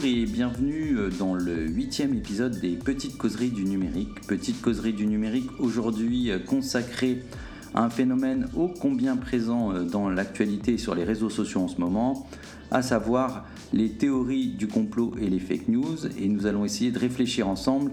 Bonjour et bienvenue euh, dans le huitième épisode des Petites Causeries du Numérique. Petites Causeries du Numérique aujourd'hui euh, consacrée à un phénomène ô combien présent euh, dans l'actualité sur les réseaux sociaux en ce moment, à savoir les théories du complot et les fake news. Et nous allons essayer de réfléchir ensemble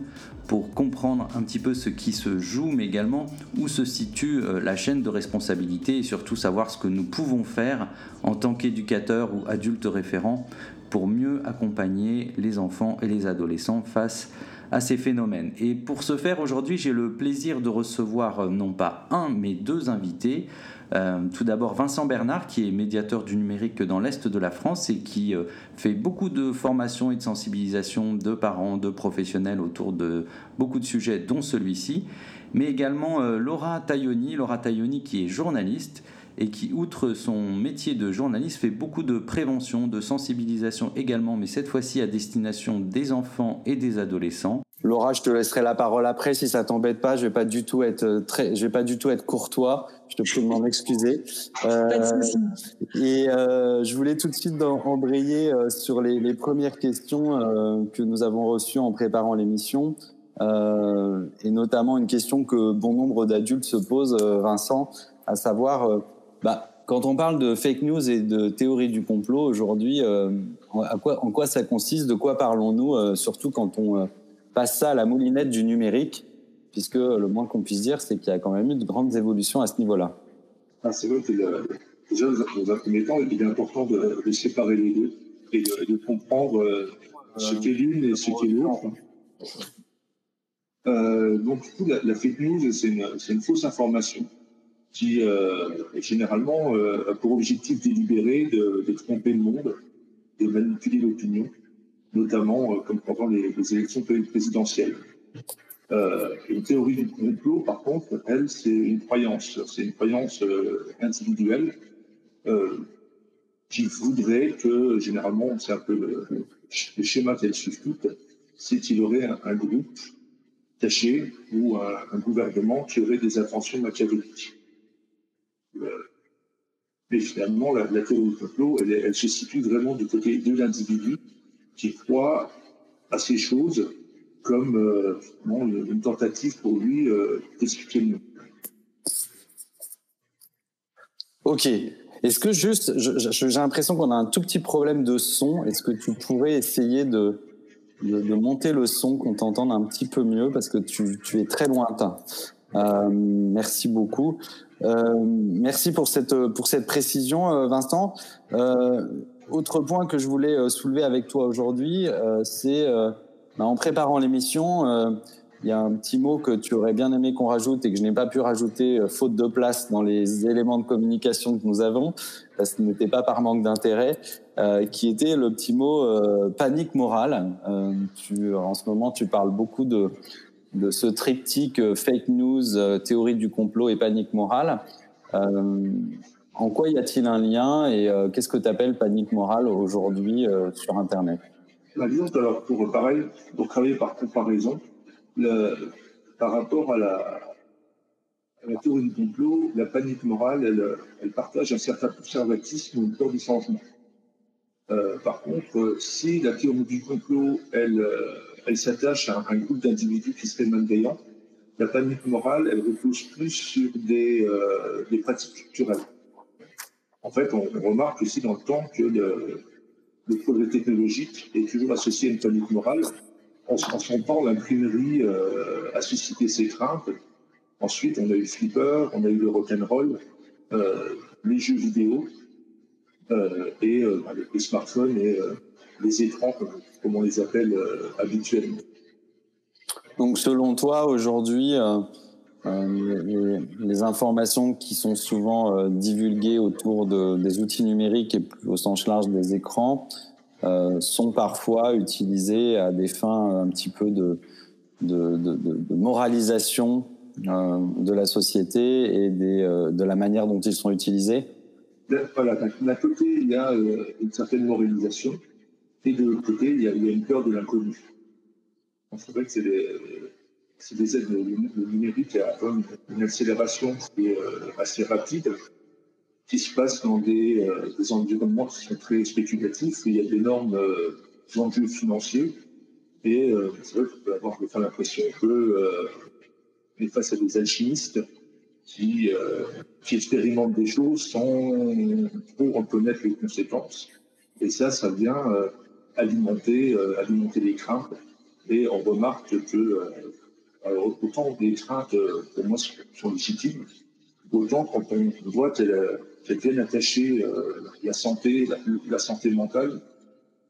pour comprendre un petit peu ce qui se joue, mais également où se situe la chaîne de responsabilité et surtout savoir ce que nous pouvons faire en tant qu'éducateurs ou adultes référents pour mieux accompagner les enfants et les adolescents face à ces phénomènes. Et pour ce faire, aujourd'hui, j'ai le plaisir de recevoir euh, non pas un, mais deux invités. Euh, tout d'abord Vincent Bernard, qui est médiateur du numérique dans l'Est de la France et qui euh, fait beaucoup de formations et de sensibilisation de parents, de professionnels autour de beaucoup de sujets, dont celui-ci. Mais également Laura Tailloni, Laura Tailloni qui est journaliste et qui, outre son métier de journaliste, fait beaucoup de prévention, de sensibilisation également, mais cette fois-ci à destination des enfants et des adolescents. Laura, je te laisserai la parole après si ça t'embête pas. Je vais pas du tout être euh, très, je vais pas du tout être courtois. Je te prie de m'en excuser. Euh, et euh, je voulais tout de suite embrayer sur les, les, premières questions euh, que nous avons reçues en préparant l'émission, et notamment une question que bon nombre d'adultes se posent, Vincent, à savoir bah, quand on parle de fake news et de théorie du complot aujourd'hui, euh, en quoi ça consiste De quoi parlons-nous euh, Surtout quand on euh, passe ça à la moulinette du numérique, puisque le moins qu'on puisse dire, c'est qu'il y a quand même eu de grandes évolutions à ce niveau-là. Ah, c'est vrai que déjà, dans un premier temps, il est important de, séparer les deux et de, comprendre ce qu'est l'une et ce qu'est l'autre. donc, du coup, la, fake news, c'est une fausse information qui euh, généralement euh, pour objectif délibéré de, de, tromper le monde, de manipuler l'opinion, notamment euh, comme pendant les, les, élections présidentielles. Euh, une théorie du complot, par contre, elle, c'est une croyance, c'est une croyance euh, individuelle qui voudrait que, généralement, c'est un peu le, le schéma qu'elle suit toutes, c'est qu'il y aurait un, un, groupe caché ou un, un gouvernement qui aurait des intentions machiavéliques. Mais finalement, la, théorie du complot, elle, se situe vraiment du côté de l'individu qui croit à ces choses comme euh, une tentative pour lui euh, d'expliquer le monde. Ok. Est-ce que juste, j'ai l'impression qu'on a un tout petit problème de son. Est-ce que tu pourrais essayer de, de, monter le son, qu'on t'entende un petit peu mieux parce que tu, tu es très lointain. Euh, merci beaucoup. Euh, merci pour cette pour cette précision, euh, Vincent. Euh, autre point que je voulais soulever avec toi aujourd'hui, c'est bah, en préparant l'émission, il y a un petit mot que tu aurais bien aimé qu'on rajoute et que je n'ai pas pu rajouter faute de place dans les éléments de communication que nous avons, parce que ce n'était pas par manque d'intérêt, qui était le petit mot panique morale. tu, en ce moment, tu parles beaucoup de de ce triptyque euh, fake news, euh, théorie du complot et panique morale. Euh, en quoi y a-t-il un lien et qu'est-ce que tu appelles panique morale aujourd'hui sur Internet? Bah, Disons alors pour pareil, pour travailler par comparaison, par rapport à la, théorie du complot, la panique morale, elle, partage un certain conservatisme ou une peur du changement. Par contre, si la théorie du complot, elle, elle s'attache à un groupe d'individus qui serait malveillants. La panique morale, elle repose plus sur des, euh, pratiques culturelles. En fait, on, remarque aussi dans le temps que le, progrès technologique est toujours associé à une panique morale. En, son temps, l'imprimerie euh, a suscité ses craintes. Ensuite, on a eu Flipper, on a eu le rock'n'roll, euh, les jeux vidéo et euh, les smartphones et les écrans, comme on les appelle euh, habituellement. Donc selon toi, aujourd'hui, euh, euh, les, informations qui sont souvent divulguées autour de, des outils numériques et au sens large des écrans sont parfois utilisées à des fins un petit peu de, de, de, de moralisation de la société et des, de la manière dont ils sont utilisés? Voilà, d'un côté, il y a une certaine moralisation, et de l'autre côté, il y, a, une peur de l'inconnu. C'est vrai que c'est des, des aides, le, numérique a une, accélération qui est euh, assez rapide, qui se passe dans des, euh, des, environnements qui sont très spéculatifs, où il y a des normes euh, enjeux financiers. Et c'est vrai qu'on peut avoir l'impression que est face à des alchimistes qui, qui expérimentent des choses sans trop en connaître les conséquences. Et ça, ça vient alimenter, alimenter les craintes. Et on remarque que, alors, autant les craintes, pour moi, sont légitimes, autant quand on voit qu'elles viennent attacher la santé, la, santé mentale,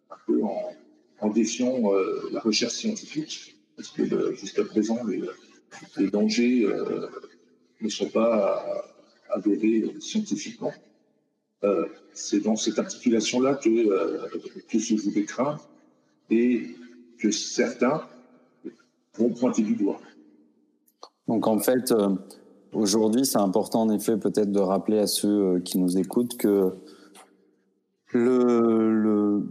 un peu en, en défiant la recherche scientifique, parce que jusqu'à présent, les, les dangers ne sont pas avérés scientifiquement. Euh, c'est dans cette articulation-là que, euh, se joue craintes et que certains vont pointer du doigt. Donc en fait, euh, aujourd'hui, c'est important en effet peut-être de rappeler à ceux qui nous écoutent que le,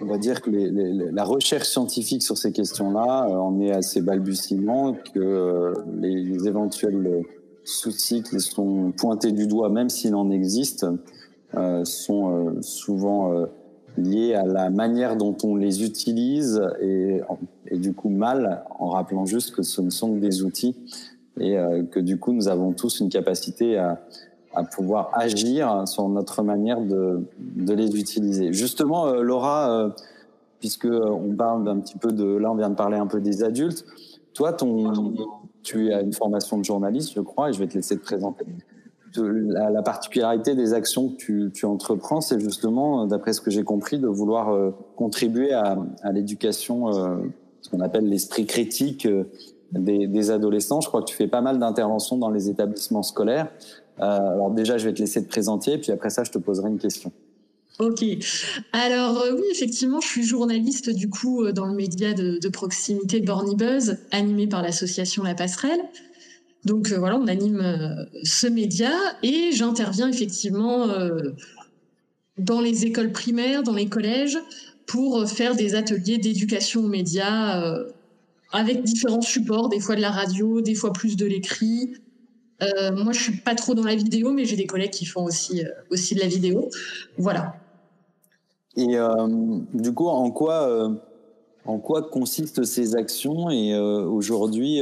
on va dire que les, les, la recherche scientifique sur ces questions-là en est assez balbutiement, que les, éventuels soucis qui sont pointés du doigt, même s'il en existe, euh, sont euh, souvent euh, liés à la manière dont on les utilise et, et, du coup mal, en rappelant juste que ce ne sont que des outils et que du coup nous avons tous une capacité à, à pouvoir agir sur notre manière de, de les utiliser. Justement, Laura, puisque on parle d'un petit peu de, là on vient de parler un peu des adultes, toi, ton, tu as une formation de journaliste, je crois, et je vais te laisser te présenter la, particularité des actions que tu, tu entreprends, c'est justement, d'après ce que j'ai compris, de vouloir euh, contribuer à, à l'éducation, euh, ce qu'on appelle l'esprit critique euh, des, des, adolescents. Je crois que tu fais pas mal d'interventions dans les établissements scolaires. alors déjà, je vais te laisser te présenter, puis après ça, je te poserai une question. Ok. Alors oui, effectivement, je suis journaliste du coup dans le média de, proximité Borny Buzz, animé par l'association La Passerelle. Donc euh, voilà, on anime euh, ce média et j'interviens effectivement euh, dans les écoles primaires, dans les collèges, pour faire des ateliers d'éducation aux médias avec différents supports, des fois de la radio, des fois plus de l'écrit. moi, je suis pas trop dans la vidéo, mais j'ai des collègues qui font aussi aussi de la vidéo. Voilà. Et du coup, en quoi en quoi consistent ces actions Et aujourd'hui,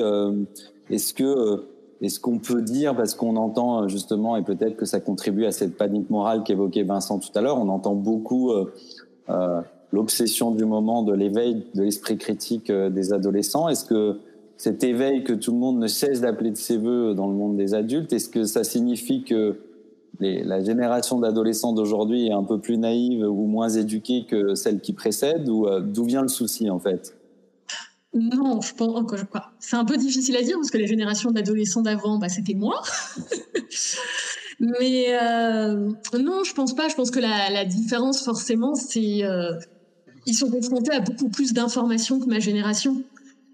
est-ce que euh, est-ce qu'on peut dire, parce qu'on entend euh, justement, et peut-être que ça contribue à cette panique morale qu'évoquait Vincent tout à l'heure, on entend beaucoup euh, euh, l'obsession du moment de l'éveil de l'esprit critique des adolescents. Est-ce que cet éveil que tout le monde ne cesse d'appeler de ses voeux dans le monde des adultes, est-ce que ça signifie que la génération d'adolescents d'aujourd'hui est un peu plus naïve ou moins éduquée que celle qui précède, ou d'où vient le souci en fait? Non, je pense C'est un peu difficile à dire parce que les générations d'adolescents d'avant, bah, c'était moi. Mais euh, non, je pense pas. Je pense que la, la différence, forcément, c'est euh, ils sont confrontés à beaucoup plus d'informations que ma génération.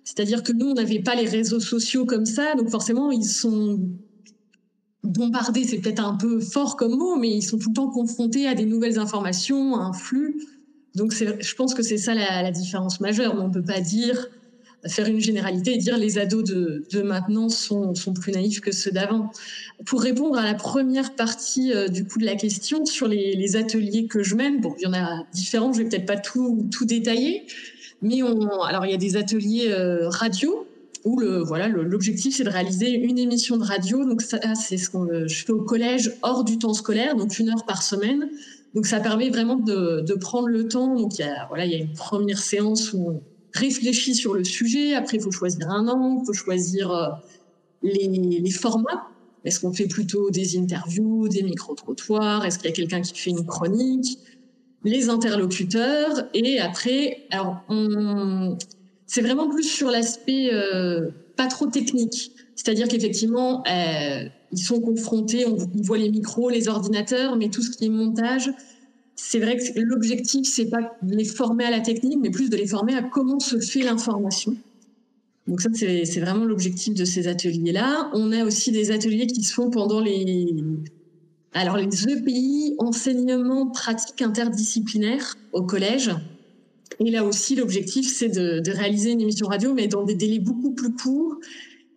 C'est-à-dire que nous, on n'avait pas les réseaux sociaux comme ça, donc forcément, ils sont bombardés. C'est peut-être un peu fort comme mot, mais ils sont tout le temps confrontés à des nouvelles informations, à un flux. Donc, je pense que c'est ça la, la, différence majeure. On peut pas dire faire une généralité et dire les ados de, maintenant sont, plus naïfs que ceux d'avant. Pour répondre à la première partie euh, du coup de la question sur les, les, ateliers que je mène, bon, il y en a différents, je vais peut-être pas tout, tout détailler, mais on, alors il y a des ateliers euh, radio où le voilà l'objectif c'est de réaliser une émission de radio. Donc ça c'est ce que je fais au collège hors du temps scolaire, donc une heure par semaine. Donc ça permet vraiment de, de prendre le temps. Donc il y a voilà il y a une première séance où réfléchit sur le sujet. Après, il faut choisir un angle, il faut choisir euh, les, les formats. Est-ce qu'on fait plutôt des interviews, des micro-trottoirs? Est-ce qu'il y a quelqu'un qui fait une chronique? Les interlocuteurs. Et après, alors, on... c'est vraiment plus sur l'aspect euh, pas trop technique. C'est-à-dire qu'effectivement, euh, ils sont confrontés, on, ils voient les micros, les ordinateurs, mais tout ce qui est montage, c'est vrai que l'objectif, c'est pas de les former à la technique, mais plus de les former à comment se fait l'information. Donc ça, c'est vraiment l'objectif de ces ateliers-là. On a aussi des ateliers qui se font pendant les, alors les EPI, enseignement pratique interdisciplinaire au collège. Et là aussi, l'objectif, c'est de, réaliser une émission radio, mais dans des délais beaucoup plus courts.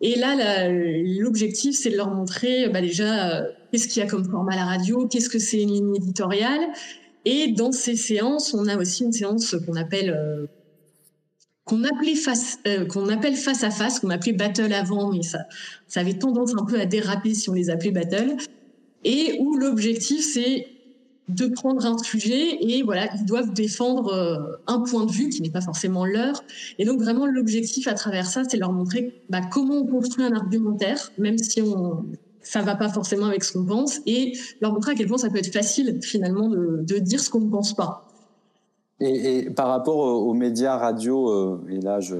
Et là, l'objectif, c'est de leur montrer bah déjà euh, qu'est-ce qu'il y a comme format à la radio, qu'est-ce que c'est une ligne éditoriale, Et dans ces séances, on a aussi une séance qu'on appelle appelait face, qu'on appelle face à face, qu'on appelait battle avant, mais ça avait tendance un peu à déraper si on les appelait battle, et où l'objectif c'est de prendre un sujet et voilà, ils doivent défendre euh, un point de vue qui n'est pas forcément leur. Et donc vraiment l'objectif à travers ça, c'est leur montrer bah, comment on construit un argumentaire, même si on ça va pas forcément avec ce qu'on pense, et leur montrer à quel point ça peut être facile finalement de, dire ce qu'on ne pense pas. Et, par rapport aux médias radio, euh, et là je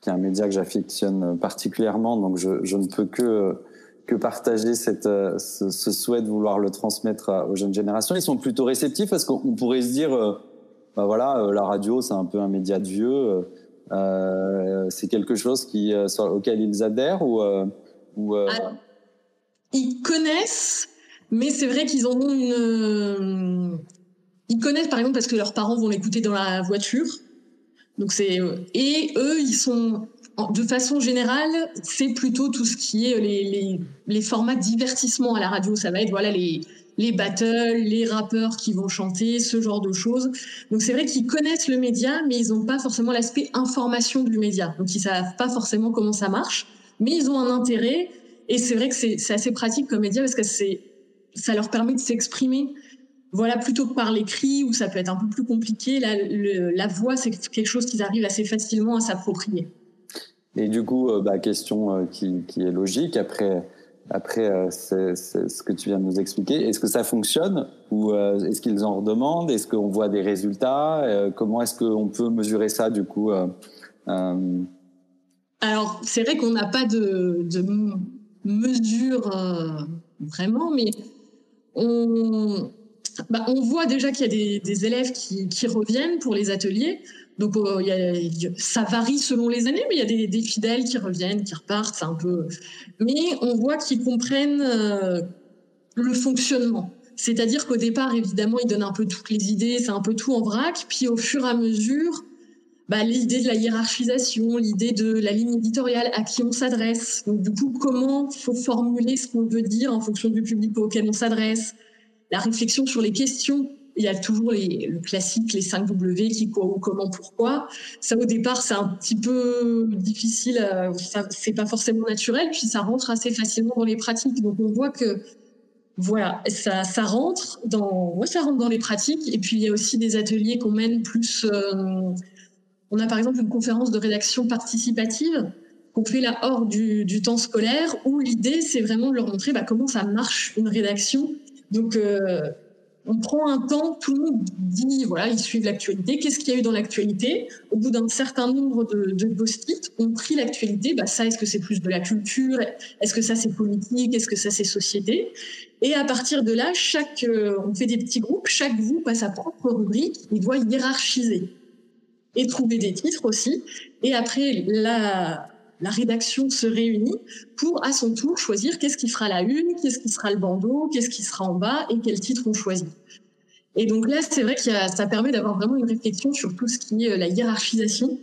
qui est un média que j'affectionne particulièrement, donc je ne peux que que partager cette, euh, ce, souhait de vouloir le transmettre aux jeunes générations. Ils sont plutôt réceptifs parce qu'on pourrait se dire, euh, bah voilà, euh, la radio c'est un peu un média de vieux. C'est quelque chose qui, auquel ils adhèrent ou, Ils connaissent, mais c'est vrai qu'ils ont une. Ils connaissent par exemple parce que leurs parents vont l'écouter dans la voiture. Donc c'est et eux ils sont de façon générale, c'est plutôt tout ce qui est les, les, les, formats divertissement à la radio. Ça va être voilà les, les battles, les rappeurs qui vont chanter, ce genre de choses. Donc c'est vrai qu'ils connaissent le média, mais ils n'ont pas forcément l'aspect information du média. Donc ils savent pas forcément comment ça marche, mais ils ont un intérêt. Et c'est vrai que c'est assez pratique comme média parce que c'est ça leur permet de s'exprimer. Voilà, plutôt que par l'écrit où ça peut être un peu plus compliqué, la, la voix c'est quelque chose qu'ils arrivent assez facilement à s'approprier. Et du coup, euh, bah, question euh, qui, est logique après, après euh, ce que tu viens de nous expliquer. Est-ce que ça fonctionne ou est-ce qu'ils en redemandent? Est-ce qu'on voit des résultats? Comment est-ce qu'on peut mesurer ça du coup Alors, c'est vrai qu'on n'a pas de, mesure vraiment, mais on, bah, on voit déjà qu'il y a des, élèves qui, reviennent pour les ateliers. Donc euh, ça varie selon les années, mais il y a des, des, fidèles qui reviennent, qui repartent, c'est un peu. Mais on voit qu'ils comprennent euh, le fonctionnement. C'est-à-dire qu'au départ, évidemment, ils donnent un peu toutes les idées, c'est un peu tout en vrac. Puis au fur et à mesure, bah, l'idée de la hiérarchisation, l'idée de la ligne éditoriale, à qui on s'adresse. Donc du coup, comment faut formuler ce qu'on veut dire en fonction du public auquel on s'adresse? La réflexion sur les questions il y a toujours le classique, les 5 W, qui, quoi, ou comment, pourquoi. Ça, au départ, c'est un petit peu difficile, euh, c'est pas forcément naturel, puis ça rentre assez facilement dans les pratiques. Donc, on voit que, voilà, ça, rentre dans, ouais, ça rentre dans les pratiques. Et puis, il y a aussi des ateliers qu'on mène plus, euh, on a par exemple une conférence de rédaction participative qu'on fait là hors du, du temps scolaire, où l'idée, c'est vraiment de leur montrer bah, comment ça marche une rédaction. Donc, euh, on prend un temps, tout le monde dit, voilà, ils suivent l'actualité, qu'est-ce qu'il y a eu dans l'actualité. Au bout d'un certain nombre de, de post-it, on prie l'actualité, bah ça, est-ce que c'est plus de la culture? Est-ce que ça, c'est politique? Est-ce que ça, c'est société? Et à partir de là, chaque, euh, on fait des petits groupes, chaque groupe a sa propre rubrique, il doit hiérarchiser et trouver des titres aussi. Et après, la, la rédaction se réunit pour, à son tour, choisir qu'est-ce qui fera la une, qu'est-ce qui sera le bandeau, qu'est-ce qui sera en bas et quel titre on choisit. Et donc là, c'est vrai que ça permet d'avoir vraiment une réflexion sur tout ce qui est euh, la hiérarchisation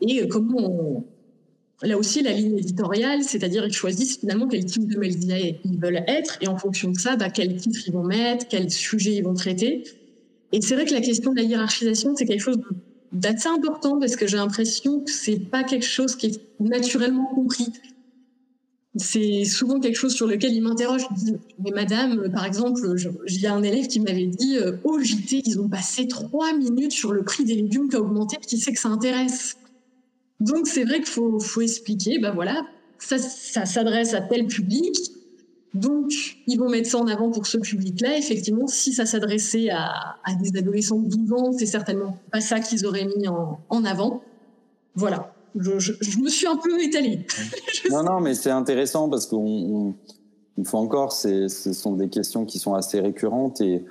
et euh, comment on, là aussi la ligne éditoriale, c'est-à-dire qu'ils choisissent finalement quel type de médias ils veulent être et en fonction de ça, bah, quel titre ils vont mettre, quel sujet ils vont traiter. Et c'est vrai que la question de la hiérarchisation, c'est quelque chose de d'assez important parce que j'ai l'impression que c'est pas quelque chose qui est naturellement compris. C'est souvent quelque chose sur lequel ils m'interrogent. mais madame, par exemple, j'ai un élève qui m'avait dit, euh, au JT, ils ont passé trois minutes sur le prix des légumes qui a augmenté, qui sait que ça intéresse? Donc c'est vrai qu'il faut, expliquer, ben voilà, ça s'adresse à tel public, donc, ils vont mettre ça en avant pour ce public-là. Effectivement, si ça s'adressait à, des adolescents de 12 ans, c'est certainement pas ça qu'ils auraient mis en, avant. Voilà. Je, me suis un peu étalée. non, non, mais c'est intéressant parce qu'une fois encore, ce sont des questions qui sont assez récurrentes et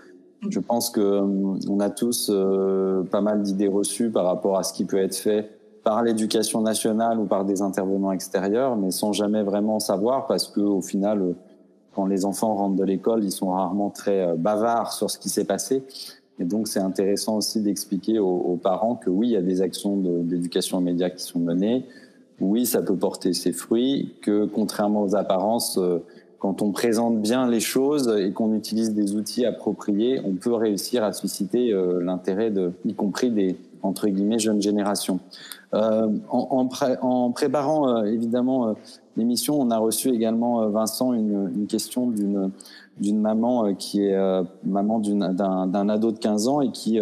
je pense que euh, on a tous euh, pas mal d'idées reçues par rapport à ce qui peut être fait par l'éducation nationale ou par des intervenants extérieurs, mais sans jamais vraiment savoir parce que au final, quand les enfants rentrent de l'école, ils sont rarement très euh, bavards sur ce qui s'est passé. Et donc, c'est intéressant aussi d'expliquer aux, parents que oui, il y a des actions d'éducation aux médias qui sont menées. Oui, ça peut porter ses fruits. Que contrairement aux apparences, euh, quand on présente bien les choses et qu'on utilise des outils appropriés, on peut réussir à susciter euh, l'intérêt de, y compris des entre guillemets jeunes générations. Euh, en, en, préparant évidemment l'émission, on a reçu également Vincent une, question d'une maman qui est maman d'un ado de 15 ans et qui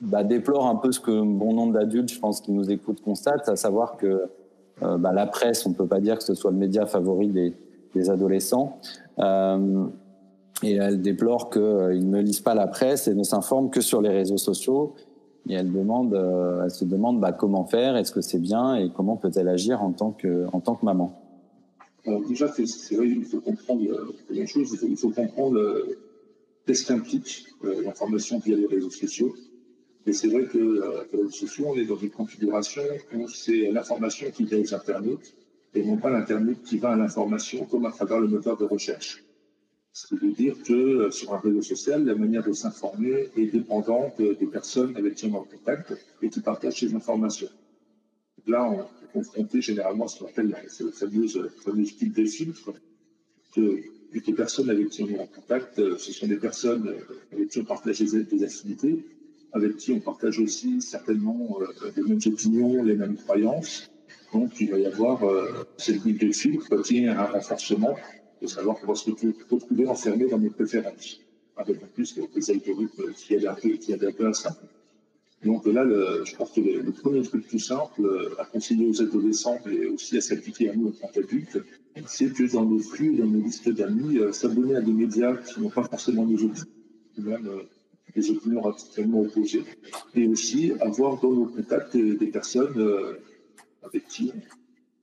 bah, déplore un peu ce que bon nombre d'adultes, je pense, qui nous écoutent constatent, à savoir que euh, bah, la presse, on ne peut pas dire que ce soit le média favori des, adolescents. Euh, et elle déplore qu'ils euh, ne lisent pas la presse et ne s'informent que sur les réseaux sociaux. Et euh, elle se demande bah, comment faire, est-ce que c'est bien et comment peut-elle agir en tant que, maman? Alors déjà, c'est vrai, il faut comprendre une chose, il faut, il faut comprendre qu'est-ce qu'implique l'information via les réseaux sociaux. Et c'est vrai que euh, les réseaux sociaux, on est dans une configuration où c'est l'information qui vient aux internautes et non pas l'internaute qui va à l'information comme à travers le moteur de recherche. Ce qui veut dire que euh, sur un réseau social, la manière de s'informer est dépendante des personnes avec qui on est en contact et qui partagent ces informations. Là, on est confronté généralement à ce qu'on appelle le fameuse type de filtre, que les personnes avec qui on est en contact, euh, ce sont des personnes avec qui on partage des affinités, avec qui on partage aussi certainement euh, les mêmes opinions, les mêmes croyances. Donc il va y avoir euh, cette ligne de filtre qui est un renforcement de savoir qu'on va se retrouver enfermé dans nos préférences, avec en plus des algorithmes qui aident un peu, qui un peu à ça. Donc là, je pense que le, premier truc tout simple euh, à conseiller aux adolescents et aussi à s'appliquer à nous en tant qu'adultes, c'est que dans nos flux, dans nos listes d'amis, euh, s'abonner à des médias qui n'ont pas forcément nos opinions, même des opinions radicalement opposées, et aussi avoir dans nos contacts des, personnes euh, avec qui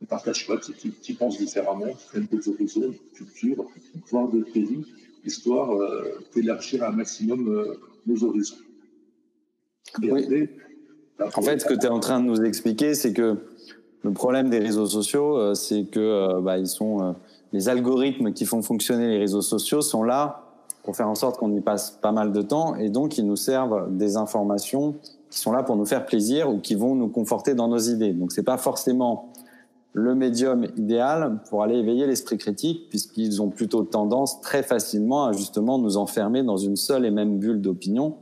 ne partage pas, qui, qui, pensent différemment, qui prennent d'autres horizons, cultures, voire d'autres pays, histoire euh, d'élargir un maximum euh, nos horizons. oui. en fait, ce que tu es en train de nous expliquer, c'est que le problème des réseaux sociaux, c'est que bah, ils sont les algorithmes qui font fonctionner les réseaux sociaux sont là pour faire en sorte qu'on y passe pas mal de temps et donc ils nous servent des informations qui sont là pour nous faire plaisir ou qui vont nous conforter dans nos idées. Donc c'est pas forcément le médium idéal pour aller éveiller l'esprit critique puisqu'ils ont plutôt tendance très facilement à justement nous enfermer dans une seule et même bulle d'opinion.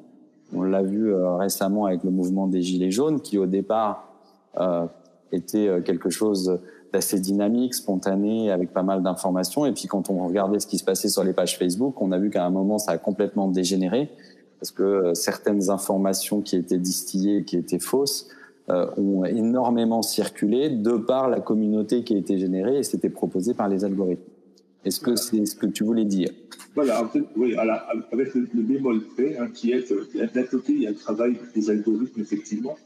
On l'a vu euh, récemment avec le mouvement des Gilets jaunes qui au départ euh, était euh, quelque chose assez dynamique, spontané, avec pas mal d'informations. Et puis quand on regardait ce qui se passait sur les pages Facebook, on a vu qu'à un moment ça a complètement dégénéré parce que euh, certaines informations qui étaient distillées, qui étaient fausses, ont énormément circulé de par la communauté qui a été générée et c'était proposé par les algorithmes. Est-ce que c'est ce que tu voulais dire? Voilà, oui, avec le, bémol fait, hein, qui est d'un côté, il y a le travail des algorithmes, effectivement,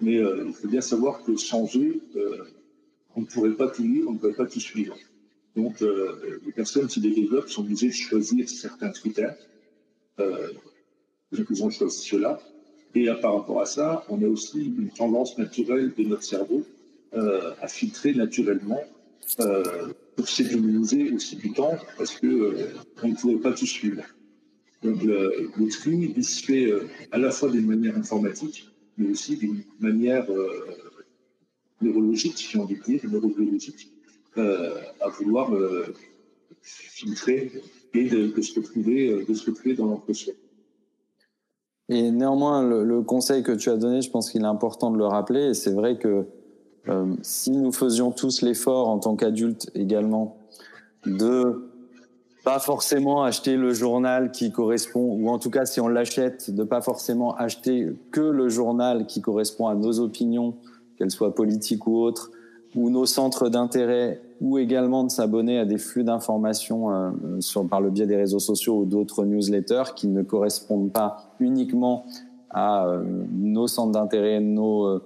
mais euh, il faut bien savoir que changer, on ne pourrait pas tout lire, on ne pourrait pas tout suivre. Donc, euh, les personnes qui les développent sont obligées de choisir certains critères. Euh, ils ont choisi cela. Et par rapport à ça, on a aussi une tendance naturelle de notre cerveau euh, à filtrer naturellement euh, pour s'économiser aussi du temps parce que euh, on ne pourrait pas tout suivre. Donc, le, le tri, il se fait à la fois d'une manière informatique, mais aussi d'une manière neurologique, si on veut dire, neurobiologique, à vouloir filtrer et de, se retrouver, de se retrouver dans notre soi. Et néanmoins, le, conseil que tu as donné, je pense qu'il est important de le rappeler. Et c'est vrai que euh, si nous faisions tous l'effort en tant qu'adultes également de pas forcément acheter le journal qui correspond, ou en tout cas si on l'achète, de pas forcément acheter que le journal qui correspond à nos opinions, qu'elles soient politiques ou autres, ou nos centres d'intérêt, ou également de s'abonner à des flux d'informations euh, par le biais des réseaux sociaux ou d'autres newsletters qui ne correspondent pas uniquement à euh, nos centres d'intérêt, nos, euh,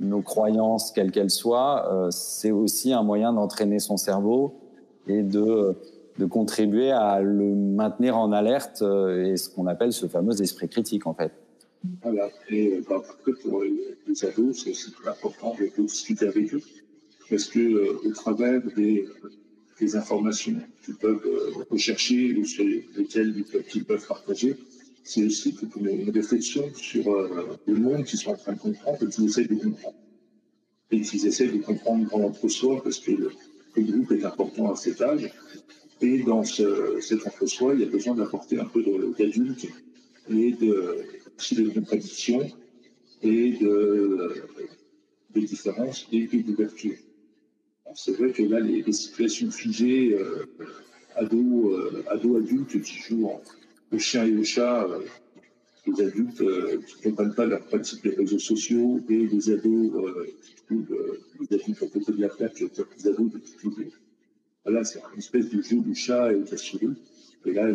nos croyances, quelles qu'elles soient. C'est aussi un moyen d'entraîner son cerveau et de, de contribuer à le maintenir en alerte et ce qu'on appelle ce fameux esprit critique en fait. Voilà. Et bah, pour les ados, c'est important de discuter avec eux, parce que euh, au travers des, informations qu'ils peuvent euh, rechercher ou sur lesquelles ils peuvent, partager, c'est aussi une, une réflexion sur euh, le monde qu'ils sont en train de comprendre et qu'ils essaient de comprendre. Et qu'ils essaient de comprendre dans l'entre-soi, parce que le, groupe est important à cet âge. Et dans ce, cet entre-soi, il y a besoin d'apporter un peu d'adulte et de, aussi de contradiction et de, de différence et, d'ouverture. C'est vrai que là, les, situations figées, euh, ados, euh, ados-adultes qui jouent au chien et au chat, euh, les adultes euh, qui ne comprennent pas leur pratique des réseaux sociaux et les ados qui trouvent les adultes à côté de la plaque, les ados de toujours. Voilà, c'est une espèce de jeu du chat et de la souris. Et là,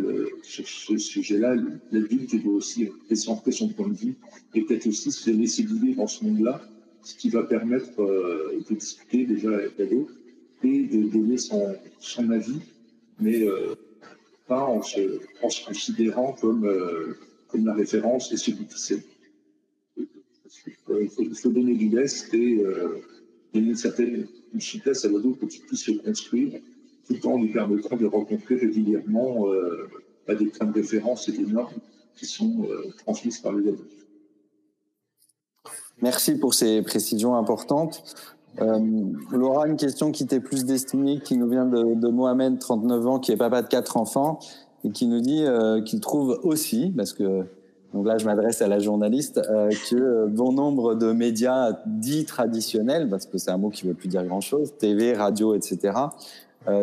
sur ce sujet-là, l'adulte doit aussi centrer son point de vue et peut-être aussi se laisser guider dans ce monde-là, ce qui va permettre euh, de discuter déjà avec l'ado et de donner son, avis, mais euh, pas en se, considérant comme, euh, comme la référence et celui qui sait. Il faut, donner du lest et donner une certaine une souplesse à l'ado pour qu'il puisse se construire tout en lui permettant de rencontrer régulièrement bah, des points de référence et des normes qui sont transmises par les adultes. Merci pour ces précisions importantes. Euh, Laura, une question qui t'est plus destinée, qui nous vient de, Mohamed, 39 ans, qui est papa de quatre enfants, et qui nous dit euh, qu'il trouve aussi, parce que donc là je m'adresse à la journaliste, euh, que bon nombre de médias dits traditionnels, parce que c'est un mot qui ne veut plus dire grand-chose, TV, radio, etc.,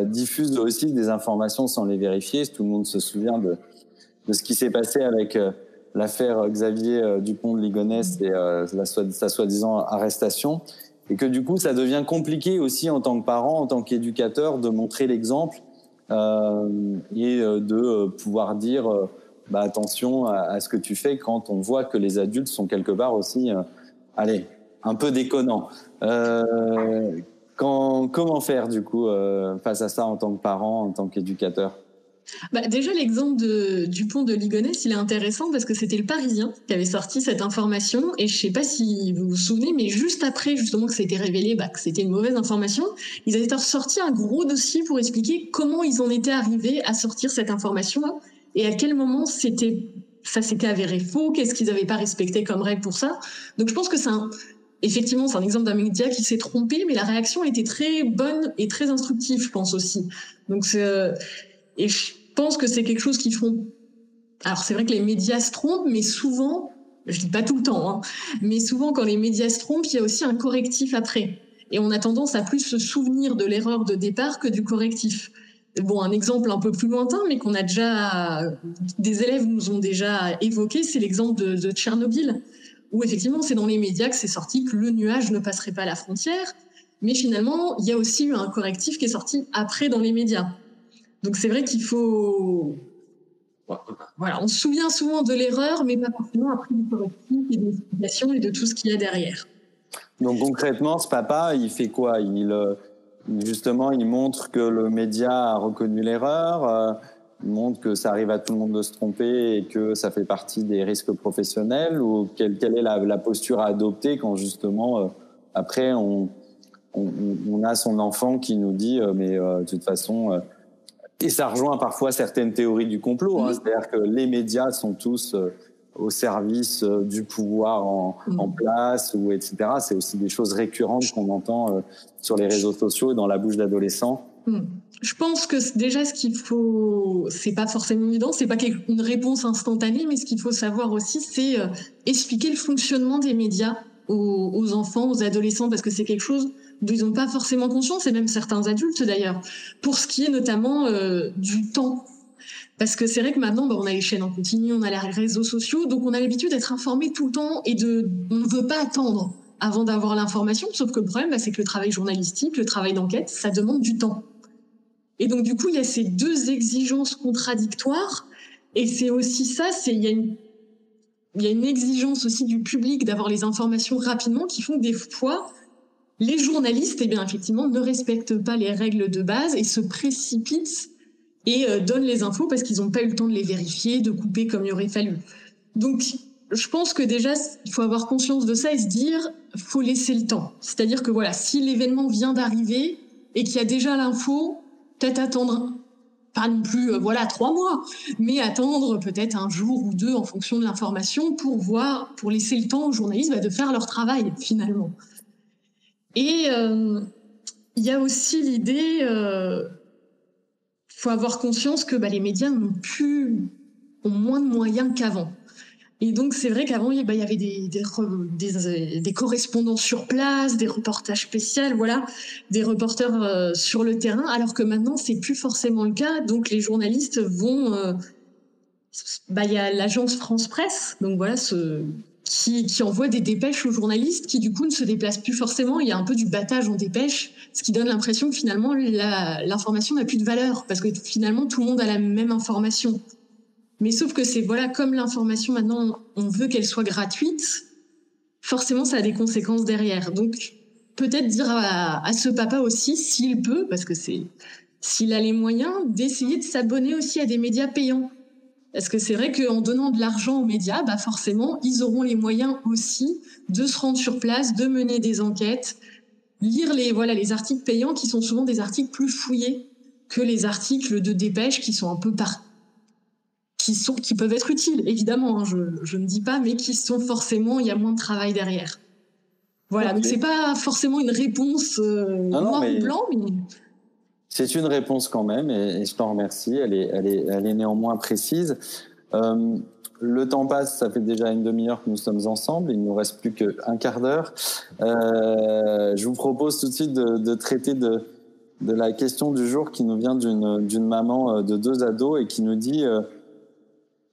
diffusent aussi des informations sans les vérifier. Tout le monde se souvient de, ce qui s'est passé avec l'affaire Xavier euh, Dupont de Ligonnès et la, sa soi-disant arrestation. Et que du coup, ça devient compliqué aussi en tant que parent, en tant qu'éducateur, de montrer l'exemple euh, et de pouvoir dire bah, attention à, ce que tu fais quand on voit que les adultes sont quelque part aussi, allez, un peu déconnants. Euh, comment faire du coup euh, face à ça en tant que parent, en tant qu'éducateur? Bah, déjà, l'exemple de Dupont de Ligonnès, il est intéressant parce que c'était le Parisien qui avait sorti cette information. Et je sais pas si vous vous souvenez, mais juste après, justement, que c'était révélé bah, que c'était une mauvaise information, ils avaient sorti un gros dossier pour expliquer comment ils en étaient arrivés à sortir cette information et à quel moment c'était ça s'était avéré faux, qu'est-ce qu'ils n'avaient pas respecté comme règle pour ça. Donc je pense que c'est effectivement, c'est un exemple d'un média qui s'est trompé, mais la réaction était très bonne et très instructive, je pense aussi. Donc, euh, et je pense que c'est quelque chose qui font. Alors, c'est vrai que les médias se trompent, mais souvent, je dis pas tout le temps, hein, mais souvent, quand les médias se trompent, il y a aussi un correctif après. Et on a tendance à plus se souvenir de l'erreur de départ que du correctif. Bon, un exemple un peu plus lointain, mais qu'on a déjà, des élèves nous ont déjà évoqué, c'est l'exemple de, de Tchernobyl où effectivement c'est dans les médias que c'est sorti que le nuage ne passerait pas la frontière, mais finalement il y a aussi eu un correctif qui est sorti après dans les médias. Donc c'est vrai qu'il faut... Voilà, on se souvient souvent de l'erreur, mais pas forcément après du correctif et de l'explication et de tout ce qu'il y a derrière. Donc concrètement, ce papa, il fait quoi? Il, euh, Justement, il montre que le média a reconnu l'erreur, euh, montre que ça arrive à tout le monde de se tromper et que ça fait partie des risques professionnels ou quelle, quelle est la, posture à adopter quand justement euh, après on, on, a son enfant qui nous dit mais de toute façon et ça rejoint parfois certaines théories du complot hein, c'est-à-dire que les médias sont tous au service du pouvoir en, mmh. en place ou etc c'est aussi des choses récurrentes qu'on entend sur les réseaux sociaux et dans la bouche d'adolescents. Mmh je pense que déjà ce qu'il faut, c'est pas forcément évident, c'est pas une réponse instantanée, mais ce qu'il faut savoir aussi, c'est euh, expliquer le fonctionnement des médias aux, aux enfants, aux adolescents, parce que c'est quelque chose ils n'ont pas forcément conscience, et même certains adultes d'ailleurs, pour ce qui est notamment euh, du temps. Parce que c'est vrai que maintenant, bah, on a les chaînes en continu, on a les réseaux sociaux, donc on a l'habitude d'être informé tout le temps et de, on ne veut pas attendre avant d'avoir l'information. Sauf que le problème, bah, c'est que le travail journalistique, le travail d'enquête, ça demande du temps. Et donc, du coup, il y a ces deux exigences contradictoires. Et c'est aussi ça, c'est il y a une il y a une exigence aussi du public d'avoir les informations rapidement qui font que des fois, les journalistes, eh bien, effectivement, ne respectent pas les règles de base et se précipitent et euh, donnent les infos parce qu'ils n'ont pas eu le temps de les vérifier, de couper comme il aurait fallu. Donc, je pense que déjà, il faut avoir conscience de ça et se dire, faut laisser le temps. C'est-à-dire que voilà, si l'événement vient d'arriver et qu'il y a déjà l'info, peut-être attendre pas non plus euh, voilà trois mois, mais attendre peut-être un jour ou deux en fonction de l'information pour voir, pour laisser le temps aux journalistes bah, de faire leur travail finalement. Et euh, il y a aussi l'idée, euh, faut avoir conscience que bah, les médias ont, plus, ont moins de moyens qu'avant. Et donc, c'est vrai qu'avant, il y avait des, des, des, correspondants sur place, des reportages spéciaux, voilà, des reporters euh, sur le terrain, alors que maintenant, c'est plus forcément le cas. Donc, les journalistes vont. Euh, bah, il y a l'agence France Presse, donc voilà, ce, qui, qui, envoie des dépêches aux journalistes qui, du coup, ne se déplacent plus forcément. Il y a un peu du battage en dépêche, ce qui donne l'impression que finalement, l'information n'a plus de valeur, parce que finalement, tout le monde a la même information. Mais sauf que c'est, voilà, comme l'information maintenant, on veut qu'elle soit gratuite, forcément, ça a des conséquences derrière. Donc, peut-être dire à, ce papa aussi, s'il peut, parce que c'est, s'il a les moyens, d'essayer de s'abonner aussi à des médias payants. Parce que c'est vrai qu'en donnant de l'argent aux médias, bah forcément, ils auront les moyens aussi de se rendre sur place, de mener des enquêtes, lire les, voilà, les articles payants qui sont souvent des articles plus fouillés que les articles de dépêche qui sont un peu par, qui, sont, qui peuvent être utiles, évidemment, hein, je, je, ne dis pas, mais qui sont forcément, il y a moins de travail derrière. Voilà, donc c'est pas forcément une réponse euh, noir ou blanc, mais... C'est une réponse quand même, et, je t'en remercie, elle est, néanmoins précise. Euh, le temps passe, ça fait déjà une demi-heure que nous sommes ensemble, il ne nous reste plus qu'un quart d'heure. Euh, je vous propose tout de suite de, traiter de, la question du jour qui nous vient d'une maman euh, de deux ados et qui nous dit...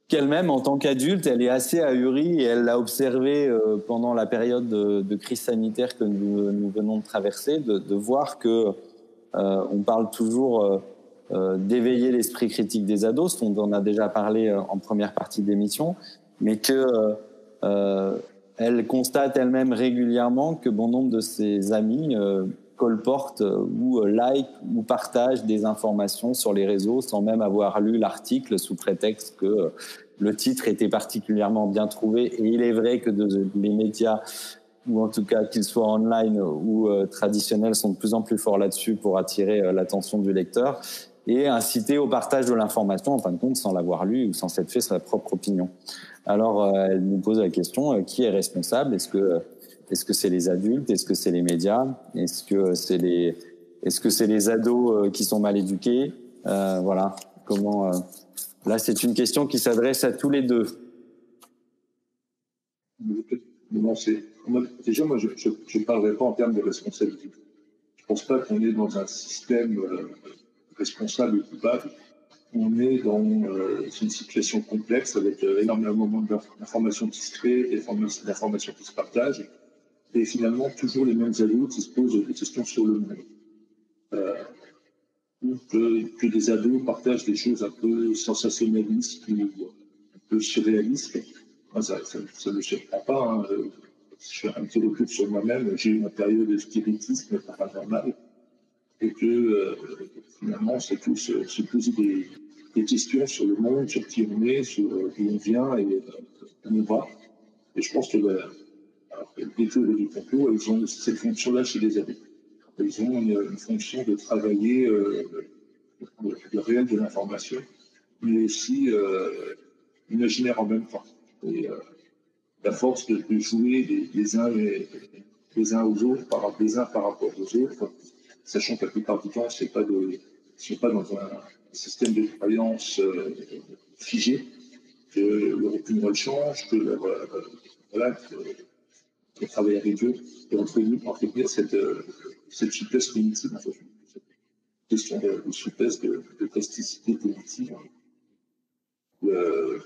Qu'elle-même, en tant qu'adulte, elle est assez ahurie et elle l'a observé pendant la période de, crise sanitaire que nous, venons de traverser, de, voir que on parle toujours euh, d'éveiller l'esprit critique des ados, on a déjà parlé en première partie d'émission, mais que elle constate elle-même régulièrement que bon nombre de ses amis colportent ou like ou partagent des informations sur les réseaux sans même avoir lu l'article sous prétexte que le titre était particulièrement bien trouvé. Et il est vrai que les médias, ou en tout cas qu'ils soient online ou euh, traditionnels, sont de plus en plus forts là-dessus pour attirer euh, l'attention du lecteur et inciter au partage de l'information, en fin de compte, sans l'avoir lu ou sans s'être fait sa propre opinion. Alors, euh, elle nous pose la question qui est responsable? Est-ce que est-ce que c'est les adultes? Est-ce que c'est les médias? Est-ce que c'est les est-ce que c'est les ados qui sont mal éduqués? Voilà. Comment Là, c'est une question qui s'adresse à tous les deux. Déjà, moi, je ne parlerai pas en termes de responsabilité. Je ne pense pas qu'on est dans un système euh, responsable et coupable. On est dans euh, une situation complexe avec euh, énormément d'informations qui se créent, d'informations qui se partagent, et finalement toujours les mêmes adultes qui se posent des questions sur le monde que, que, des ados partagent des choses un peu sensationnalistes ou un peu surréalistes. Moi, ça ne me surprend pas. Hein. Je fais un petit recul sur moi-même. J'ai eu une période de spiritisme paranormal et que euh, finalement, c'est tout se, se poser des, questions sur le monde, sur qui on est, sur d'où on vient et où on va. Et je pense que les théories du complot, elles ont cette fonction-là chez les ados ils ont une, fonction de travailler euh, le, réel de l'information, mais aussi euh, imaginaire en même temps. Et euh, la force de, jouer les, uns les, uns aux autres, par, les uns par rapport aux autres, sachant que la plupart du temps, c'est pas pas dans un système de croyance euh, figé, que leur opinion change, que leur, voilà, que, travailler avec eux, et entretenir cette, cette souplesse cognitive. Cette question de, souplesse, de, plasticité cognitive. Euh,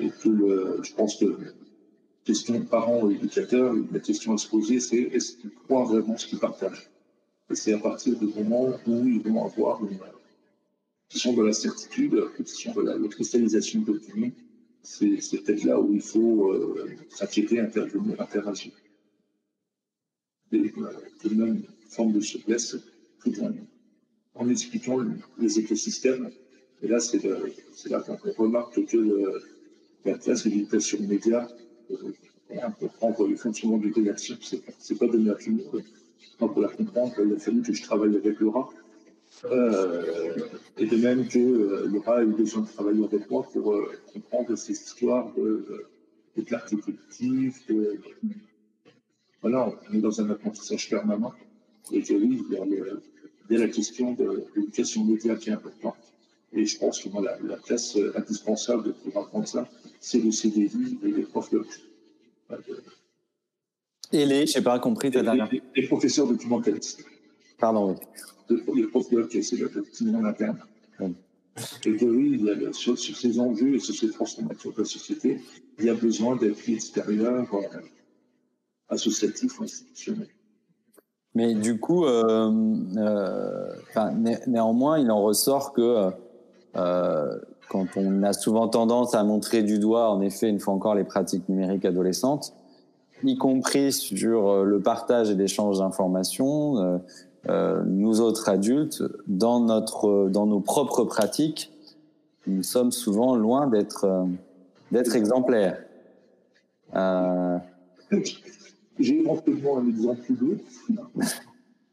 et que le, je pense que question de parents ou éducateurs, la question à se poser, c'est est-ce qu'ils croient vraiment ce qu'ils partagent? Et c'est à partir du moment où ils vont avoir une question de la certitude, une question de la, cristallisation de l'opinion, c'est peut-être là où il faut euh, s'inquiéter, intervenir, interagir de même forme de souplesse tout en, en expliquant les écosystèmes. Et là, c'est là qu'on remarque que la l'éducation média, euh, pour prendre le fonctionnement de l'éducation, c'est pas donné à tout le monde. La comprendre, il a fallu que je travaille avec Laura. Euh, et de même que euh, Laura a eu besoin de travailler avec moi pour euh, comprendre ces histoires de, de clarté collective, voilà, on est dans un apprentissage permanent. Et que oui, il y a la question de l'éducation média qui est importante. Et je pense que la, la classe indispensable pour apprendre ça, c'est le CDI et les profs de. Et les, je n'ai pas compris ta dernière. Les, les, professeurs documentalistes. Pardon, oui. Les profs de c'est le petit en interne. Et que oui, il y a, sur, sur, ces enjeux et sur ces transformations de la société, il y a besoin d'appui extérieur, euh, associatif ou institutionnel. Mais du coup, euh, euh, né néanmoins, il en ressort que euh, quand on a souvent tendance à montrer du doigt, en effet, une fois encore, les pratiques numériques adolescentes, y compris sur euh, le partage et l'échange d'informations, euh, euh, nous autres adultes, dans notre, dans nos propres pratiques, nous sommes souvent loin d'être, d'être exemplaires. J'ai éventuellement un exemple ou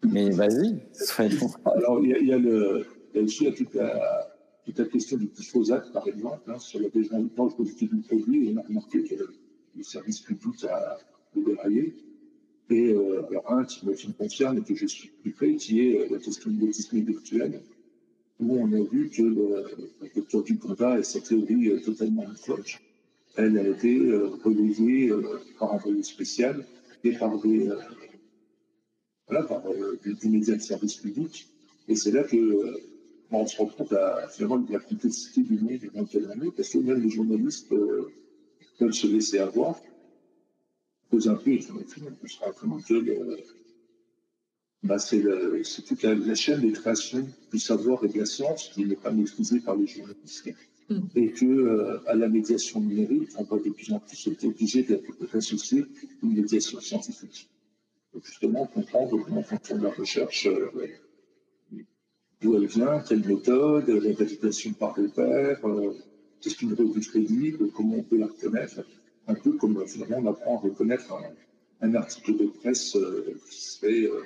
Mais vas-y. Alors, il y a, il y a le, il y a toute la, toute la question du glyphosate, par exemple, hein, sur la dangerosité du produit, on a remarqué que le service public a déraillé. Et euh, alors, un qui me, concerne et que je suis plus près, qui est euh, la question de l'autisme virtuel, où on a vu que le, la docteur Dupont-A et sa théorie euh, totalement folle, elle a été euh, relayée euh, par un volet spécial et par des, euh, voilà, par des, médias de service public. Et c'est là que on se rend compte à, finalement de la complexité du monde lequel on est, parce que même les journalistes euh, peuvent se laisser avoir, pose un peu, et on se que le, bah c'est toute la, la, chaîne des créations du savoir et de la science qui n'est pas maîtrisée par les journalistes. Mm. Et que euh, à la médiation numérique, on va de plus en plus être obligé d'associer une médiation scientifique. Justement, comprendre comment fonctionne la recherche euh, d'où elle vient, quelle méthode, la validation par les pairs, euh, qu'est-ce qu'une revue crédible, comment on peut la reconnaître. Un peu comme euh, finalement on apprend à reconnaître un, article de presse euh, qui serait euh,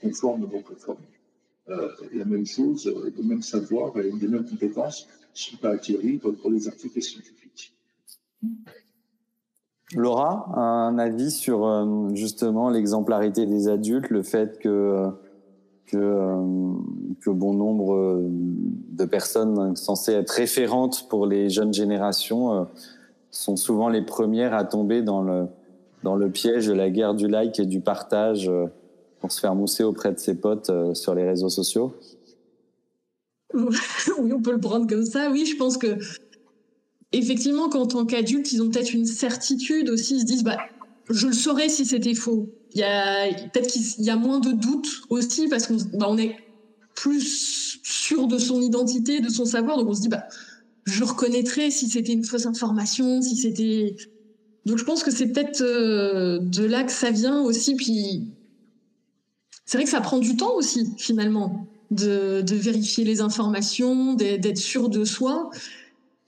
conforme ou non conforme. Euh, la même chose, euh, le même savoir et les mêmes compétences sont pas acquéries pour les articles scientifiques. Laura, un avis sur justement l'exemplarité des adultes, le fait que que, euh, que bon nombre euh, de personnes censées être référentes pour les jeunes générations euh, sont souvent les premières à tomber dans le, piège de la guerre du like et du partage pour se faire mousser auprès de ses potes sur les réseaux sociaux Oui, on peut le prendre comme ça. Oui, je pense que effectivement, qu'en tant qu'adulte, ils ont peut-être une certitude aussi. Ils se disent, bah, je le saurais si c'était faux. Il y a peut-être qu'il y a moins de doutes aussi parce qu'on bah, est plus sûr de son identité, de son savoir. Donc on se dit bah je reconnaîtrais si c'était une fausse information, si c'était. Donc je pense que c'est peut-être euh, de là que ça vient aussi. Puis c'est vrai que ça prend du temps aussi finalement de, de vérifier les informations, d'être sûr de soi.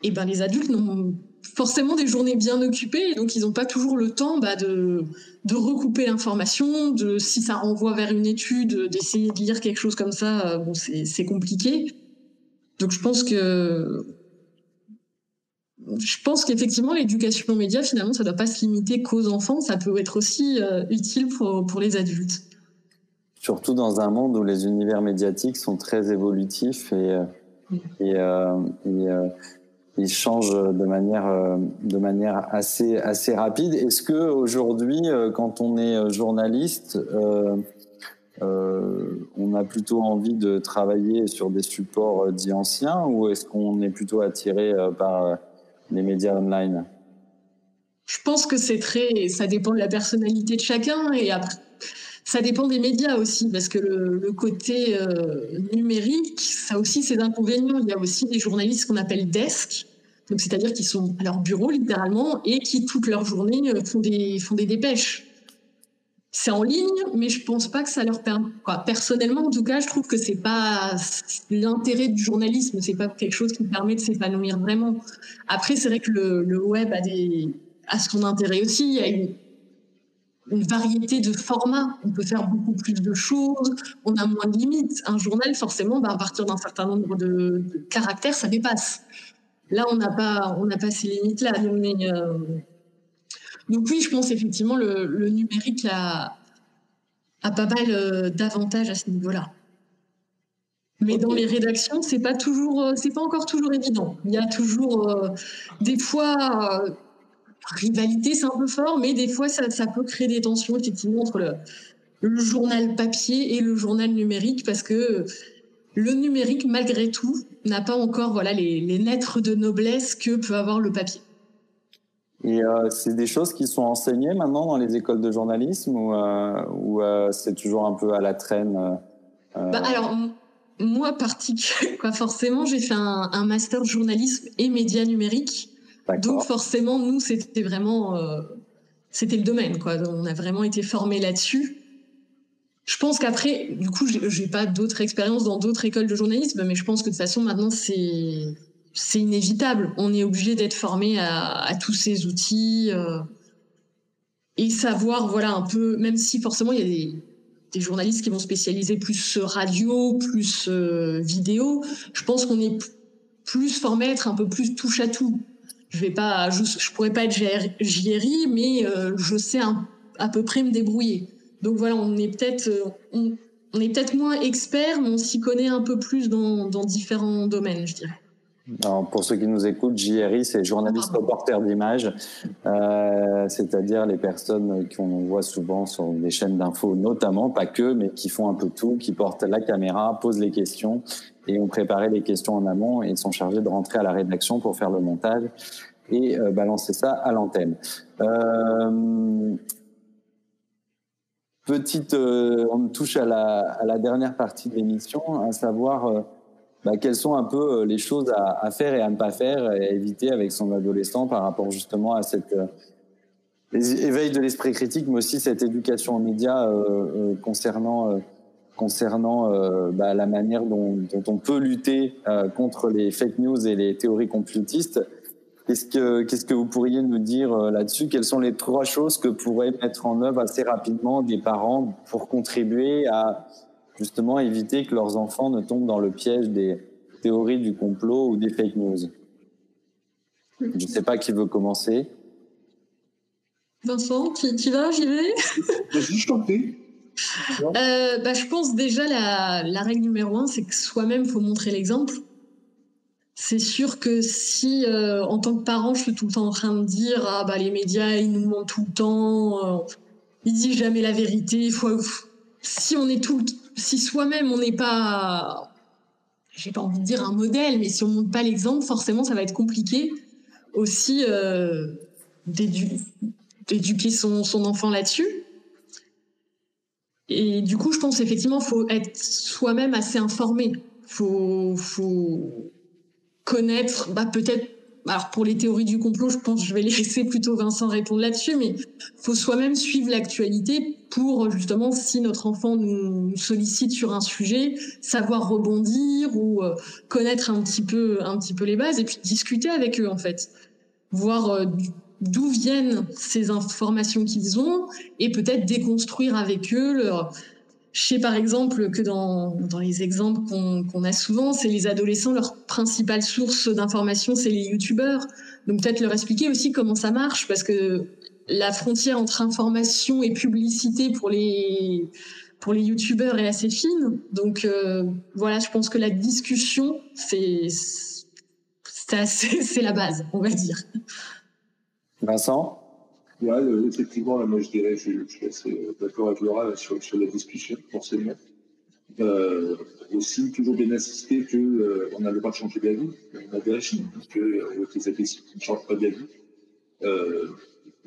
Et ben les adultes n'ont forcément des journées bien occupées, donc ils n'ont pas toujours le temps bah, de, de recouper l'information, de si ça renvoie vers une étude, d'essayer de lire quelque chose comme ça, euh, bon, c'est compliqué. Donc je pense que je pense qu'effectivement l'éducation aux médias finalement ça ne doit pas se limiter qu'aux enfants, ça peut être aussi euh, utile pour, pour les adultes. Surtout dans un monde où les univers médiatiques sont très évolutifs et, euh, et, euh, et il change de manière euh, de manière assez assez rapide. Est-ce que aujourd'hui, euh, quand on est euh, journaliste, on a plutôt envie de travailler sur des supports dits anciens, ou est-ce qu'on est plutôt attiré par les médias online? Je pense que c'est très, ça dépend de la personnalité de chacun et après. Ça dépend des médias aussi, parce que le, côté numérique, ça aussi ses inconvénients. Il y a aussi des journalistes qu'on appelle desk, c'est-à-dire qu'ils sont à leur bureau littéralement et qui toute leur journée euh, font des, dépêches. C'est en ligne, mais je pense pas que ça leur permet. Personnellement, en tout cas, je trouve que c'est pas l'intérêt du journalisme, c'est pas quelque chose qui permet de s'épanouir vraiment. Après, c'est vrai que le, web a des a son intérêt aussi. Il y a une, variété de formats. On peut faire beaucoup plus de choses, on a moins de limites. Un journal, forcément, bah, à partir d'un certain nombre de, caractères, ça dépasse. Là, on n'a pas, on n'a pas ces limites-là. Mais, euh... Donc oui, je pense effectivement le, le numérique a, a pas mal euh, d'avantages à ce niveau-là. Mais dans les rédactions, c'est pas toujours, c'est pas encore toujours évident. Il y a toujours des fois rivalité, c'est un peu fort, mais des fois ça, ça, peut créer des tensions effectivement entre le, le journal papier et le journal numérique parce que le numérique, malgré tout, n'a pas encore voilà, les, les lettres de noblesse que peut avoir le papier. Et euh, c'est des choses qui sont enseignées maintenant dans les écoles de journalisme ou, euh, ou euh, c'est toujours un peu à la traîne bah, Alors, moi, particulièrement, forcément, j'ai fait un, un, master journalisme et médias numériques. Donc, forcément, nous, c'était vraiment. c'était le domaine, quoi. On a vraiment été formés là-dessus. Je pense qu'après, du coup, j'ai pas d'autres expériences dans d'autres écoles de journalisme, mais je pense que de toute façon, maintenant, c'est c'est inévitable. On est obligé d'être formé à, tous ces outils euh, et savoir, voilà, un peu, même si forcément il y a des, des journalistes qui vont spécialiser plus radio, plus euh, vidéo. Je pense qu'on est plus formé à être un peu plus touche à tout. Je vais pas, je, je pourrais pas être JRI, mais euh, je sais à peu près me débrouiller. Donc voilà, on est peut-être euh, on, on, est peut-être moins expert, mais on s'y connaît un peu plus dans, dans différents domaines, je dirais. Alors, pour ceux qui nous écoutent, JRI, c'est journaliste reporter d'image, euh, c'est-à-dire les personnes qu'on voit souvent sur des chaînes d'infos, notamment, pas que, mais qui font un peu tout, qui portent la caméra, posent les questions et ont préparé les questions en amont et sont chargés de rentrer à la rédaction pour faire le montage et euh, balancer ça à l'antenne. Euh, petite, euh, on touche à la, dernière partie de l'émission, à savoir euh, bah, quelles sont un peu euh, les choses à, faire et à ne pas faire et à éviter avec son adolescent par rapport justement à cette éveil de l'esprit critique, mais aussi cette éducation aux médias concernant concernant bah, la manière dont, dont, on peut lutter contre les fake news et les théories complotistes Qu'est-ce que, qu'est-ce que vous pourriez nous dire euh, là-dessus? Quelles sont les trois choses que pourraient mettre en œuvre assez rapidement des parents pour contribuer à justement éviter que leurs enfants ne tombent dans le piège des théories du complot ou des fake news? Je ne sais pas qui veut commencer. Vincent, tu, tu vas J'y vais? Vas-y, je t'en prie. Euh, bah, je pense déjà la, la règle numéro un, c'est que soi-même, faut montrer l'exemple c'est sûr que si, euh, en tant que parent, je suis tout le temps en train de dire ah bah les médias ils nous mentent tout le temps, euh, ils disent jamais la vérité. Faut, si on est tout, si soi-même on n'est pas, j'ai pas envie de dire un modèle, mais si on montre pas l'exemple, forcément ça va être compliqué aussi euh, d'éduquer son, son enfant là-dessus. Et du coup, je pense effectivement, faut être soi-même assez informé. Faut, faut connaître, bah peut-être, alors pour les théories du complot, je pense que je vais laisser plutôt Vincent répondre là-dessus, mais faut soi-même suivre l'actualité pour justement, si notre enfant nous sollicite sur un sujet, savoir rebondir ou euh, connaître un petit peu, un petit peu les bases et puis discuter avec eux en fait, voir euh, d'où viennent ces informations qu'ils ont et peut-être déconstruire avec eux leur je sais par exemple que dans, dans les exemples qu'on a souvent, c'est les adolescents, leur principale source d'information, c'est les youtubeurs. Donc peut-être leur expliquer aussi comment ça marche, parce que la frontière entre information et publicité pour les pour les youtubeurs est assez fine. Donc euh, voilà, je pense que la discussion, c'est la base, on va dire. Vincent? Euh, effectivement, là, moi je dirais, je, je suis assez d'accord avec Laura sur, sur la discussion, forcément. Euh, aussi, toujours bien insister qu'on euh, on a le droit de changer d'avis, on a des régimes, que euh, les ne changent pas d'avis. Euh,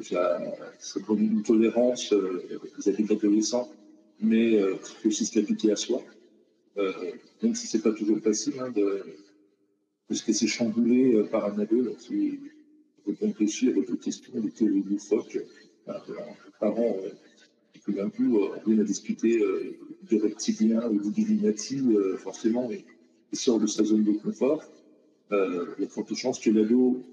ça produit une tolérance euh, vis-à-vis de l'adolescent, mais euh, faut aussi s'appliquer à soi. Euh, même si c'est pas toujours facile hein, de, de se par un adulte qui faut réfléchir des questions de théorie. Les parents, tout d'un coup, on discuter euh, de reptiliens ou d'illuminati, euh, forcément, il sort de sa zone de confort. Euh, il y a de fortes chances que l'ado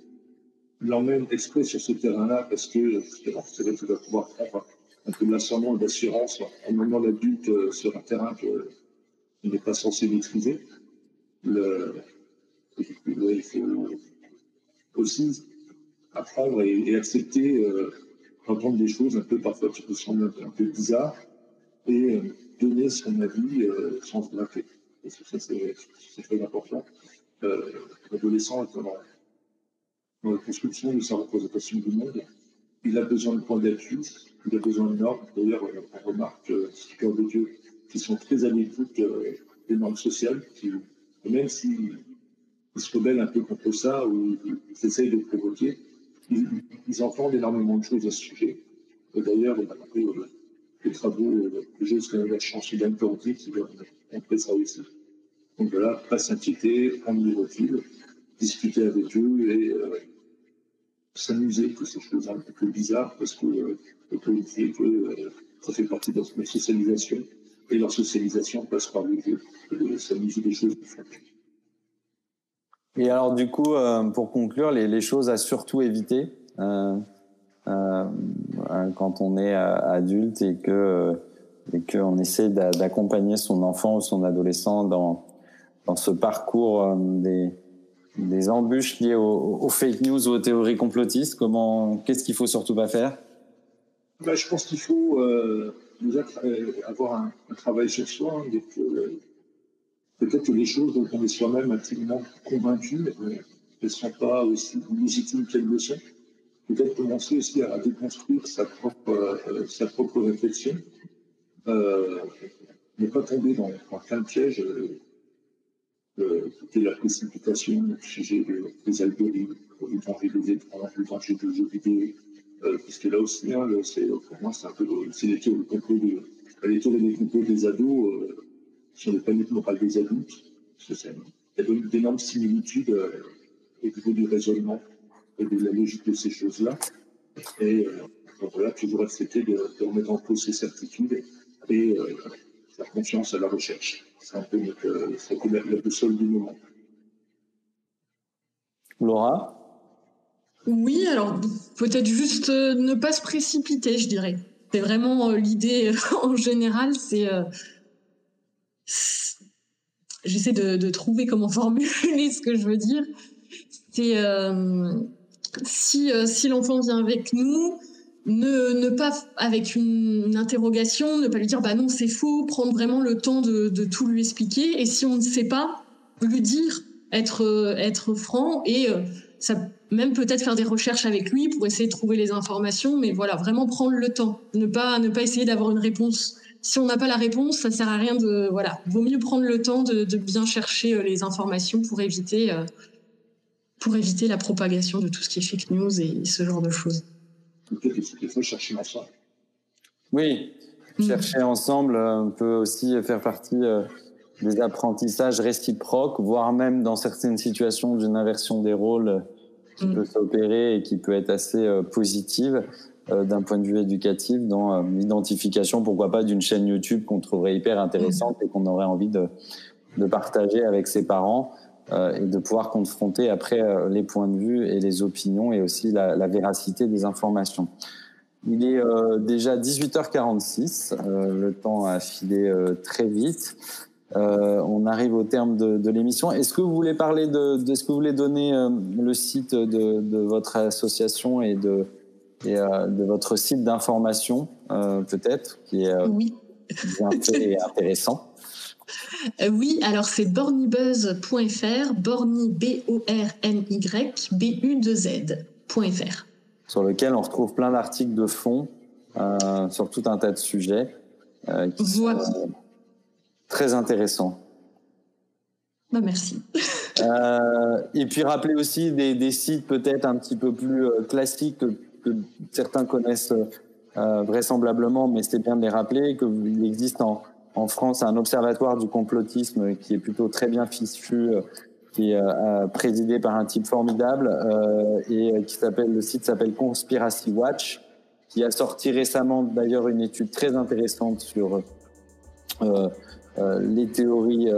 l'emmène exprès sur ce terrain-là parce que c'est vrai qu'il va pouvoir prendre un peu l'ascendant d'assurance en menant l'adulte sur un terrain qu'il n'est pas censé maîtriser. Il faut aussi apprendre et, accepter euh, d'entendre des choses un peu parfois qui nous semblent un peu, bizarres et euh, donner son avis euh, sans se braquer. parce que ça c'est très important. L'adolescent est dans, la construction de sa représentation du monde. Il a besoin de points d'appui, il a besoin de normes. D'ailleurs, on remarque, euh, cœur de Dieu, qui sont très à l'écoute des normes sociales, qui, même s'ils se rebellent un peu contre ça ou ils essayent de provoquer, ils, entendent énormément de choses à ce sujet. D'ailleurs, on a euh, les travaux euh, j'ai jusqu'à la chance d'Anne Cordier qui vont montrer ça aussi. Donc voilà, pas s'inquiéter, prendre du recul, discuter avec eux et euh, s'amuser de ces choses un peu bizarres parce que euh, euh, ça fait partie de leur socialisation et leur socialisation passe par le jeu, de s'amuser des choses. Et alors du coup, euh, pour conclure, les, choses à surtout éviter euh, euh, quand on est adulte et que et qu'on essaie d'accompagner son enfant ou son adolescent dans dans ce parcours des des embûches liées aux, fake news ou aux théories complotistes. Comment, qu'est-ce qu'il faut surtout pas faire? Ben, je pense qu'il faut déjà avoir un, un, travail sur soi, hein, peut-être que les choses dont on est soi-même intimement convaincu, elles ne sont pas aussi légitimes qu'elles le sont. Peut-être commencer aussi à, déconstruire sa propre, euh, réflexion, euh, ne pas tomber dans, dans plein piège, euh, la précipitation au sujet des algorithmes, le danger des écrans, le danger des jeux vidéo, euh, puisque là aussi, hein, pour moi, c'est un peu les de des ados euh, sur les planètes morales des adultes. Parce il y a d'énormes similitudes euh, au niveau du raisonnement et de la logique de ces choses-là. Et euh, donc voilà, toujours accepter de, de, remettre en cause ces certitudes et euh, faire confiance à la recherche. C'est un peu notre, euh, la, la boussole du moment. Laura? Oui, alors peut-être juste euh, ne pas se précipiter, je dirais. C'est vraiment euh, l'idée euh, en général, c'est... J'essaie de, trouver comment formuler ce que je veux dire. C'est si, si l'enfant vient avec nous, ne, ne pas avec une, une, interrogation, ne pas lui dire bah non c'est faux, prendre vraiment le temps de, de tout lui expliquer. Et si on ne sait pas, lui dire, être, être franc et ça même peut-être faire des recherches avec lui pour essayer de trouver les informations, mais voilà, vraiment prendre le temps, ne pas ne pas essayer d'avoir une réponse. Si on n'a pas la réponse, ça sert à rien de voilà, vaut mieux prendre le temps de, de bien chercher euh, les informations pour éviter euh, pour éviter la propagation de tout ce qui est fake news et ce genre de choses. Il faut chercher ensemble. Oui, mm. chercher ensemble euh, peut aussi faire partie des apprentissages réciproques, voire même dans certaines situations d'une inversion des rôles qui mm. peut s'opérer et qui peut être assez euh, positive euh, d'un point de vue éducatif dans euh, l'identification, pourquoi pas, d'une chaîne YouTube qu'on trouverait hyper intéressante mm. et qu'on aurait envie de, de partager avec ses parents et de pouvoir confronter après les points de vue et les opinions et aussi la, la véracité des informations. Il est déjà 18h46, le temps a filé très vite. Euh, on arrive au terme de, de l'émission. Est-ce que vous voulez parler de, de ce que vous voulez donner euh, le site de, de, votre association et de, et, euh, de votre site d'information, euh, peut-être, qui est oui. bien fait et intéressant oui, alors c'est bornibuzz.fr, borny B-O-R-N-Y, B-U-2-Z.fr. Sur lequel on retrouve plein d'articles de fond sur tout un tas de sujets. Qui voilà. Sont, Très intéressant. Bah, merci. euh, et puis rappeler aussi des, des sites peut-être un petit peu plus euh, classiques que, certains connaissent euh, vraisemblablement, mais c'est bien de les rappeler, qu'il existe en, France un observatoire du complotisme qui est plutôt très bien fichu, euh, qui est euh, présidé par un type formidable et qui s'appelle le site s'appelle Conspiracy Watch, qui a sorti récemment d'ailleurs une étude très intéressante sur les théories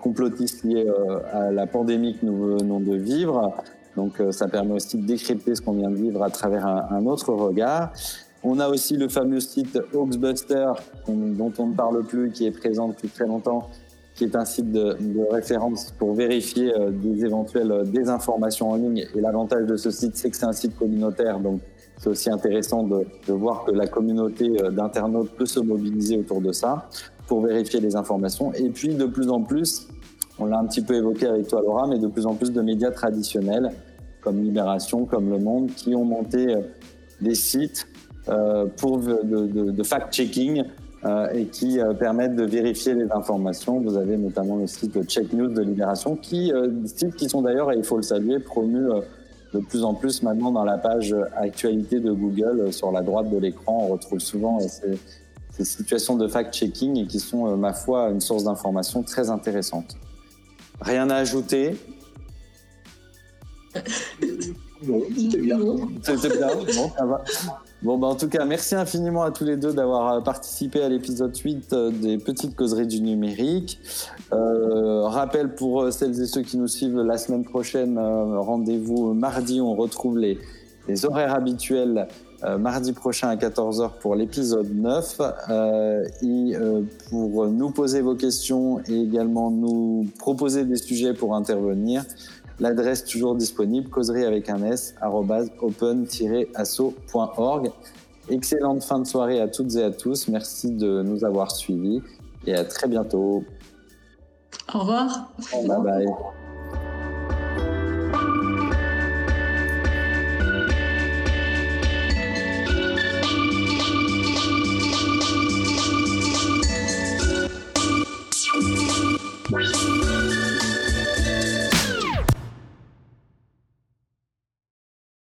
complotistes liées à la pandémie que nous venons de vivre. Donc ça permet aussi de décrypter ce qu'on vient de vivre à travers un, autre regard. On a aussi le fameux site Hoaxbuster dont on ne parle plus, qui est présent depuis très longtemps, qui est un site de, référence pour vérifier euh, des éventuelles désinformations en ligne. Et l'avantage de ce site, c'est que c'est un site communautaire, donc c'est aussi intéressant de, voir que la communauté d'internautes peut se mobiliser autour de ça. pour vérifier les informations. Et puis de plus en plus, on l'a un petit peu évoqué avec toi Laura, mais de plus en plus de médias traditionnels comme Libération, comme Le Monde, qui ont monté des sites pour de, fact-checking euh, et qui euh, permettent de vérifier les informations. Vous avez notamment le site Check News de Libération, qui, euh, sites qui sont d'ailleurs, et il faut le saluer, promus de plus en plus maintenant dans la page actualité de Google sur la droite de l'écran. On retrouve souvent ces, ces, situations de fact-checking et qui sont, ma foi, une source d'information très intéressante. Rien à ajouter? Non, c'était bien. C'était bien, bon, ça va. Bon, bah, en tout cas, merci infiniment à tous les deux d'avoir euh, participé à l'épisode 8 euh, des Petites Causeries du Numérique. Euh, rappel pour celles et ceux qui nous suivent la semaine prochaine, rendez-vous mardi, on retrouve les, les horaires habituels mardi prochain à 14h pour l'épisode 9. et pour nous poser vos questions et également nous proposer des sujets pour intervenir, L'adresse toujours disponible, causerie avec un S, open-asso.org. Excellente fin de soirée à toutes et à tous. Merci de nous avoir suivis et à très bientôt. Au revoir. Bye bye.